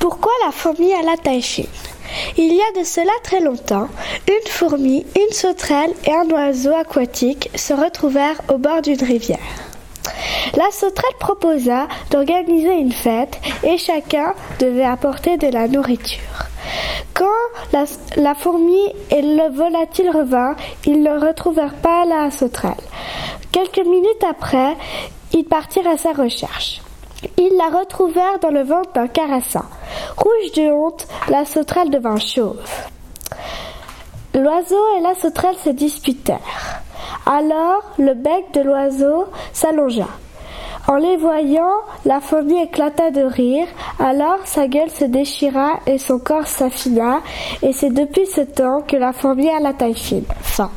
Pourquoi la fourmi a la taille Il y a de cela très longtemps, une fourmi, une sauterelle et un oiseau aquatique se retrouvèrent au bord d'une rivière. La sauterelle proposa d'organiser une fête et chacun devait apporter de la nourriture. Quand la, fourmi et le volatile revinrent, ils ne retrouvèrent pas la sauterelle. Quelques minutes après, ils partirent à sa recherche. Ils la retrouvèrent dans le ventre d'un carassin. Rouge de honte, la sauterelle devint chauve. L'oiseau et la sauterelle se disputèrent. Alors le bec de l'oiseau s'allongea. En les voyant, la fourmi éclata de rire, alors sa gueule se déchira et son corps s'affina, et c'est depuis ce temps que la fourmi a la taille fine. Fin.